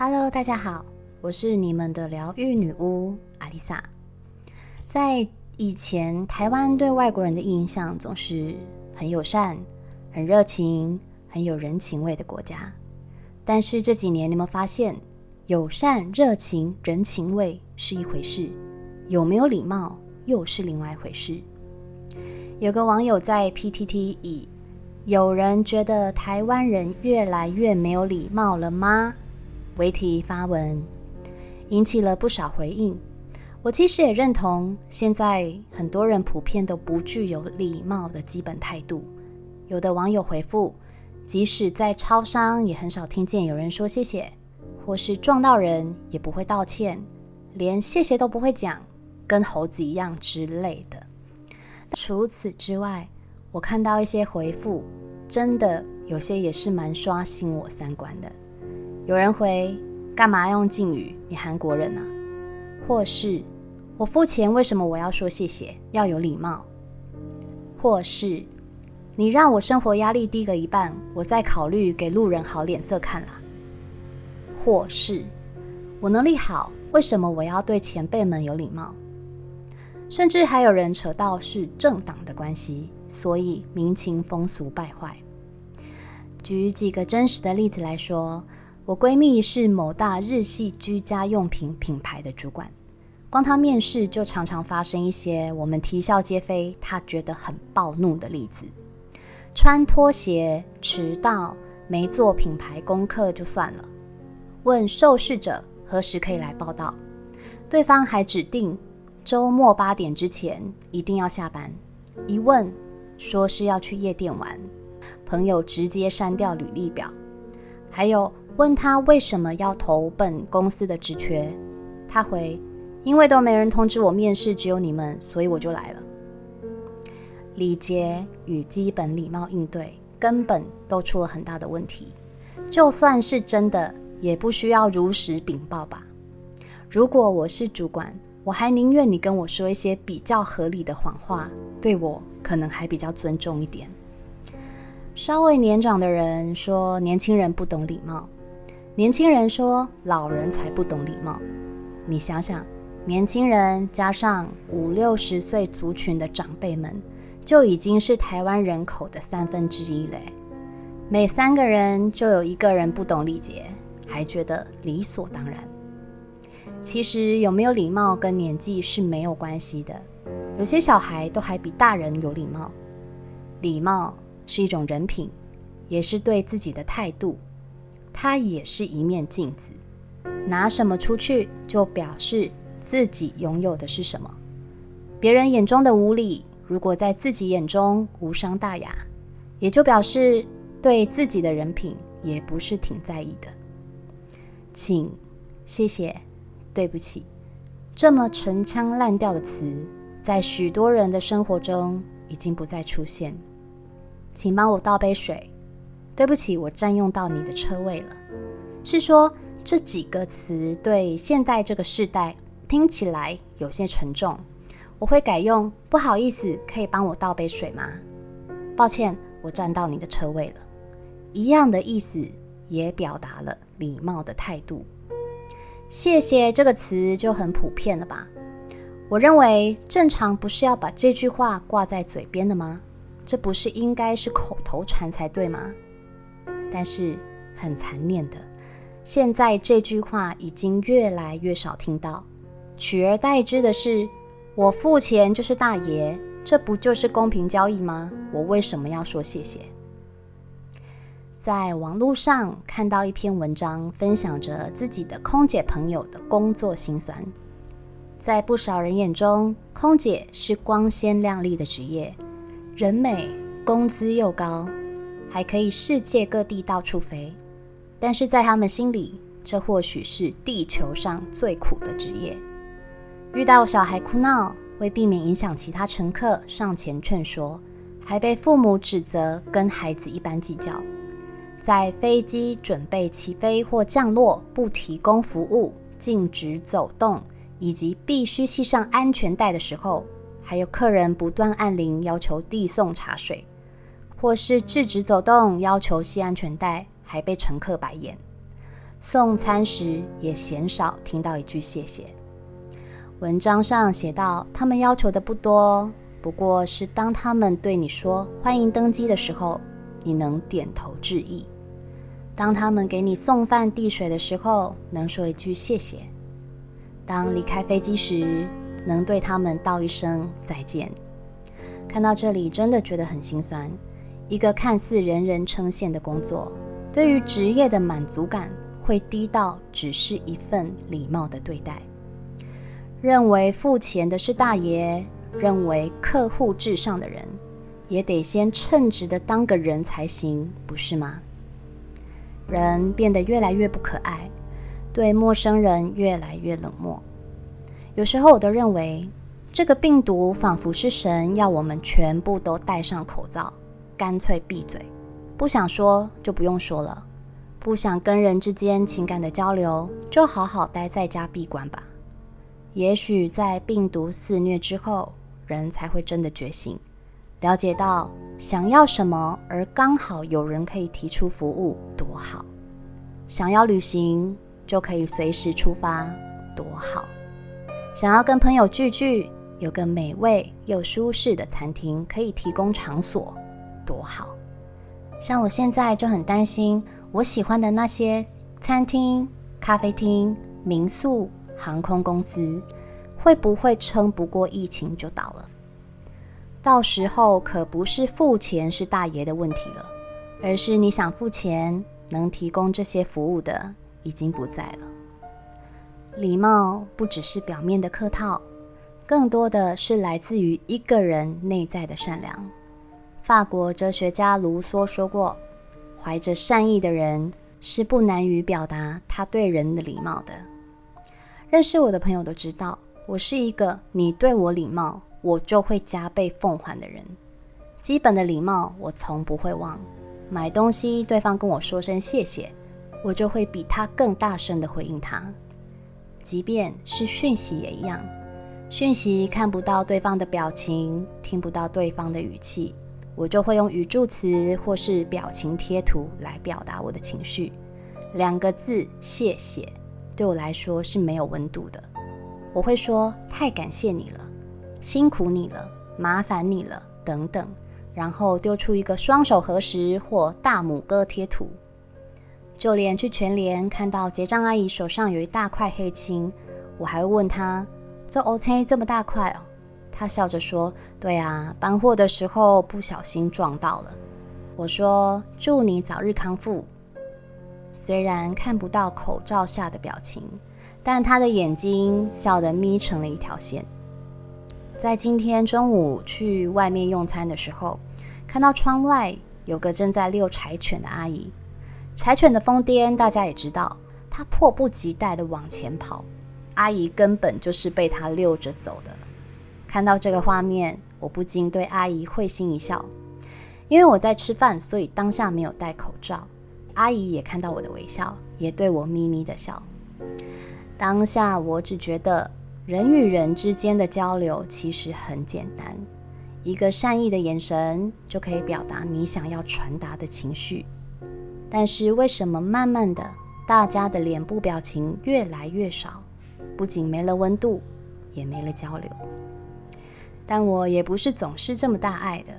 Hello，大家好，我是你们的疗愈女巫阿丽萨。在以前，台湾对外国人的印象总是很友善、很热情、很有人情味的国家。但是这几年，你们发现，友善、热情、人情味是一回事，有没有礼貌又是另外一回事。有个网友在 PTT 以“有人觉得台湾人越来越没有礼貌了吗？”为题发文，引起了不少回应。我其实也认同，现在很多人普遍都不具有礼貌的基本态度。有的网友回复，即使在超商，也很少听见有人说谢谢，或是撞到人也不会道歉，连谢谢都不会讲，跟猴子一样之类的。除此之外，我看到一些回复，真的有些也是蛮刷新我三观的。有人回：“干嘛用敬语？你韩国人啊？”或是“我付钱，为什么我要说谢谢？要有礼貌。”或是“你让我生活压力低个一半，我再考虑给路人好脸色看啦。”或是“我能力好，为什么我要对前辈们有礼貌？”甚至还有人扯到是政党的关系，所以民情风俗败坏。举几个真实的例子来说。我闺蜜是某大日系居家用品品牌的主管，光她面试就常常发生一些我们啼笑皆非、她觉得很暴怒的例子：穿拖鞋、迟到、没做品牌功课就算了，问受试者何时可以来报道，对方还指定周末八点之前一定要下班，一问说是要去夜店玩，朋友直接删掉履历表，还有。问他为什么要投本公司的职缺，他回：因为都没人通知我面试，只有你们，所以我就来了。礼节与基本礼貌应对根本都出了很大的问题，就算是真的，也不需要如实禀报吧？如果我是主管，我还宁愿你跟我说一些比较合理的谎话，对我可能还比较尊重一点。稍微年长的人说年轻人不懂礼貌。年轻人说：“老人才不懂礼貌。”你想想，年轻人加上五六十岁族群的长辈们，就已经是台湾人口的三分之一嘞。每三个人就有一个人不懂礼节，还觉得理所当然。其实有没有礼貌跟年纪是没有关系的。有些小孩都还比大人有礼貌。礼貌是一种人品，也是对自己的态度。它也是一面镜子，拿什么出去，就表示自己拥有的是什么。别人眼中的无礼，如果在自己眼中无伤大雅，也就表示对自己的人品也不是挺在意的。请、谢谢、对不起，这么陈腔滥调的词，在许多人的生活中已经不再出现。请帮我倒杯水。对不起，我占用到你的车位了。是说这几个词对现代这个时代听起来有些沉重，我会改用不好意思，可以帮我倒杯水吗？抱歉，我占到你的车位了。一样的意思，也表达了礼貌的态度。谢谢这个词就很普遍了吧？我认为正常不是要把这句话挂在嘴边的吗？这不是应该是口头禅才对吗？但是很残念的，现在这句话已经越来越少听到，取而代之的是“我付钱就是大爷”，这不就是公平交易吗？我为什么要说谢谢？在网络上看到一篇文章，分享着自己的空姐朋友的工作辛酸。在不少人眼中，空姐是光鲜亮丽的职业，人美，工资又高。还可以世界各地到处飞，但是在他们心里，这或许是地球上最苦的职业。遇到小孩哭闹，为避免影响其他乘客，上前劝说，还被父母指责跟孩子一般计较。在飞机准备起飞或降落，不提供服务、禁止走动，以及必须系上安全带的时候，还有客人不断按铃要求递送茶水。或是制止走动，要求系安全带，还被乘客白眼。送餐时也鲜少听到一句谢谢。文章上写道，他们要求的不多，不过是当他们对你说欢迎登机的时候，你能点头致意；当他们给你送饭递水的时候，能说一句谢谢；当离开飞机时，能对他们道一声再见。看到这里，真的觉得很心酸。一个看似人人称羡的工作，对于职业的满足感会低到只是一份礼貌的对待。认为付钱的是大爷，认为客户至上的人，也得先称职的当个人才行，不是吗？人变得越来越不可爱，对陌生人越来越冷漠。有时候我都认为，这个病毒仿佛是神要我们全部都戴上口罩。干脆闭嘴，不想说就不用说了，不想跟人之间情感的交流，就好好待在家闭关吧。也许在病毒肆虐之后，人才会真的觉醒，了解到想要什么，而刚好有人可以提出服务，多好；想要旅行，就可以随时出发，多好；想要跟朋友聚聚，有个美味又舒适的餐厅可以提供场所。多好，像我现在就很担心，我喜欢的那些餐厅、咖啡厅、民宿、航空公司，会不会撑不过疫情就倒了？到时候可不是付钱是大爷的问题了，而是你想付钱能提供这些服务的已经不在了。礼貌不只是表面的客套，更多的是来自于一个人内在的善良。法国哲学家卢梭说过：“怀着善意的人是不难于表达他对人的礼貌的。”认识我的朋友都知道，我是一个你对我礼貌，我就会加倍奉还的人。基本的礼貌我从不会忘。买东西对方跟我说声谢谢，我就会比他更大声的回应他。即便是讯息也一样，讯息看不到对方的表情，听不到对方的语气。我就会用语助词或是表情贴图来表达我的情绪。两个字“谢谢”对我来说是没有温度的。我会说“太感谢你了，辛苦你了，麻烦你了”等等，然后丢出一个双手合十或大拇哥贴图。就连去全联看到结账阿姨手上有一大块黑青，我还会问她：“这 OK 这么大块哦？”他笑着说：“对啊，搬货的时候不小心撞到了。”我说：“祝你早日康复。”虽然看不到口罩下的表情，但他的眼睛笑得眯成了一条线。在今天中午去外面用餐的时候，看到窗外有个正在遛柴犬的阿姨。柴犬的疯癫大家也知道，它迫不及待的往前跑，阿姨根本就是被它遛着走的。看到这个画面，我不禁对阿姨会心一笑。因为我在吃饭，所以当下没有戴口罩。阿姨也看到我的微笑，也对我咪咪的笑。当下我只觉得，人与人之间的交流其实很简单，一个善意的眼神就可以表达你想要传达的情绪。但是为什么慢慢的，大家的脸部表情越来越少？不仅没了温度，也没了交流。但我也不是总是这么大爱的，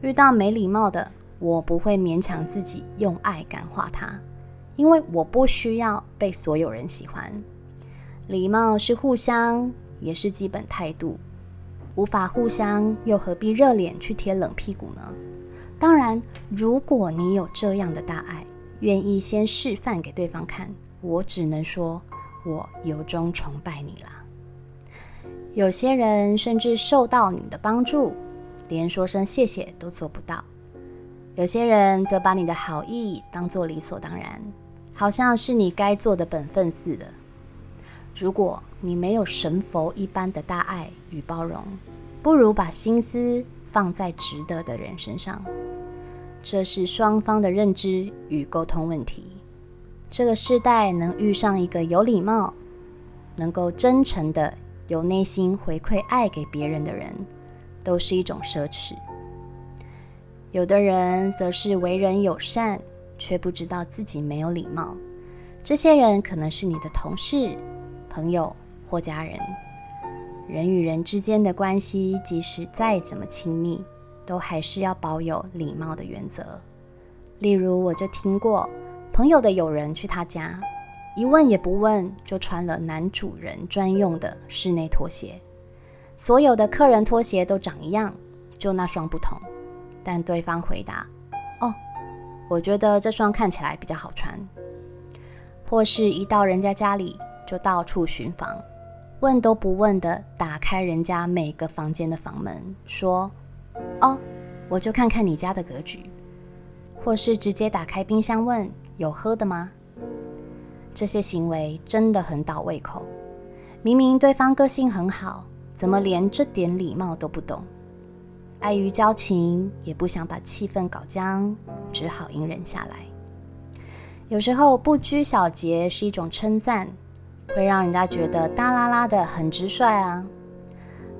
遇到没礼貌的，我不会勉强自己用爱感化他，因为我不需要被所有人喜欢。礼貌是互相，也是基本态度。无法互相，又何必热脸去贴冷屁股呢？当然，如果你有这样的大爱，愿意先示范给对方看，我只能说，我由衷崇拜你啦。有些人甚至受到你的帮助，连说声谢谢都做不到；有些人则把你的好意当作理所当然，好像是你该做的本分似的。如果你没有神佛一般的大爱与包容，不如把心思放在值得的人身上。这是双方的认知与沟通问题。这个时代能遇上一个有礼貌、能够真诚的。有内心回馈爱给别人的人，都是一种奢侈。有的人则是为人友善，却不知道自己没有礼貌，这些人可能是你的同事、朋友或家人。人与人之间的关系，即使再怎么亲密，都还是要保有礼貌的原则。例如，我就听过朋友的友人去他家，一问也不问就穿了男主人专用的室内拖鞋。所有的客人拖鞋都长一样，就那双不同。但对方回答：“哦，我觉得这双看起来比较好穿。”或是一到人家家里就到处巡房，问都不问的打开人家每个房间的房门，说：“哦，我就看看你家的格局。”或是直接打开冰箱问：“有喝的吗？”这些行为真的很倒胃口。明明对方个性很好，怎么连这点礼貌都不懂？碍于交情，也不想把气氛搞僵，只好隐忍下来。有时候不拘小节是一种称赞，会让人家觉得大啦啦的很直率啊。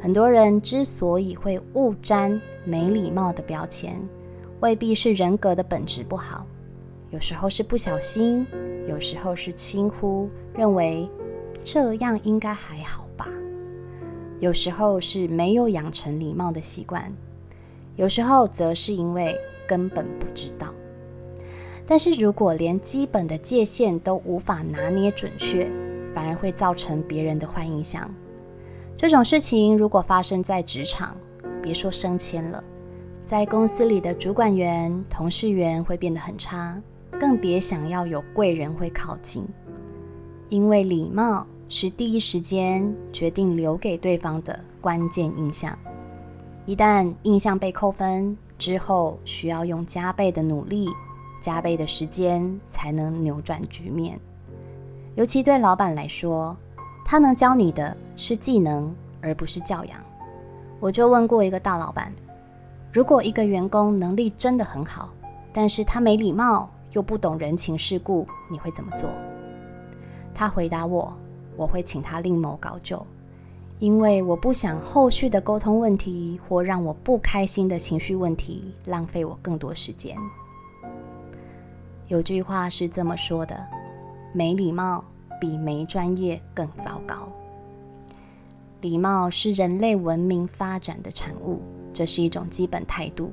很多人之所以会误沾没礼貌的标签，未必是人格的本质不好，有时候是不小心，有时候是轻忽，认为这样应该还好吧。有时候是没有养成礼貌的习惯，有时候则是因为根本不知道。但是如果连基本的界限都无法拿捏准确，反而会造成别人的坏印象。这种事情如果发生在职场，别说升迁了，在公司里的主管员、同事缘会变得很差，更别想要有贵人会靠近。因为礼貌是第一时间决定留给对方的关键印象，一旦印象被扣分之后，需要用加倍的努力。加倍的时间才能扭转局面，尤其对老板来说，他能教你的是技能，而不是教养。我就问过一个大老板，如果一个员工能力真的很好，但是他没礼貌又不懂人情世故，你会怎么做？他回答我，我会请他另谋高就，因为我不想后续的沟通问题或让我不开心的情绪问题浪费我更多时间。有句话是这么说的：“没礼貌比没专业更糟糕。”礼貌是人类文明发展的产物，这是一种基本态度，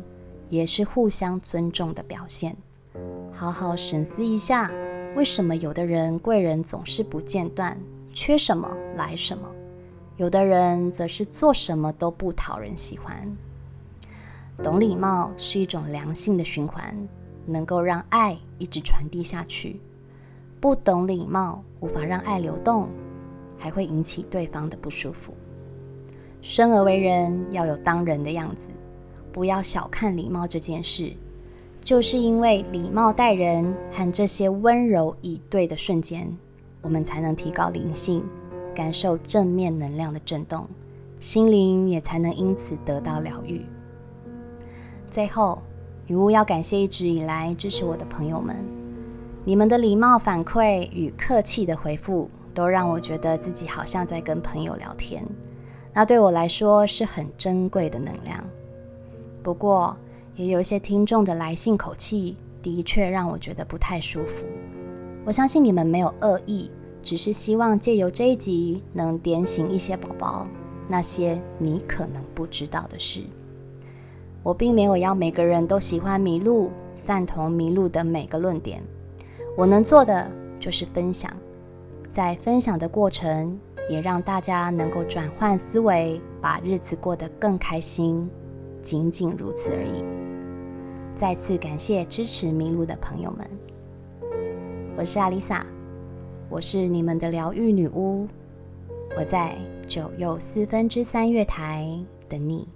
也是互相尊重的表现。好好审思一下，为什么有的人贵人总是不间断，缺什么来什么；有的人则是做什么都不讨人喜欢。懂礼貌是一种良性的循环。能够让爱一直传递下去，不懂礼貌，无法让爱流动，还会引起对方的不舒服。生而为人，要有当人的样子，不要小看礼貌这件事。就是因为礼貌待人和这些温柔以对的瞬间，我们才能提高灵性，感受正面能量的震动，心灵也才能因此得到疗愈。最后。女巫要感谢一直以来支持我的朋友们，你们的礼貌反馈与客气的回复，都让我觉得自己好像在跟朋友聊天，那对我来说是很珍贵的能量。不过，也有一些听众的来信口气，的确让我觉得不太舒服。我相信你们没有恶意，只是希望借由这一集，能点醒一些宝宝那些你可能不知道的事。我并没有要每个人都喜欢麋鹿，赞同麋鹿的每个论点。我能做的就是分享，在分享的过程，也让大家能够转换思维，把日子过得更开心，仅仅如此而已。再次感谢支持迷路的朋友们，我是阿丽萨，我是你们的疗愈女巫，我在九又四分之三月台等你。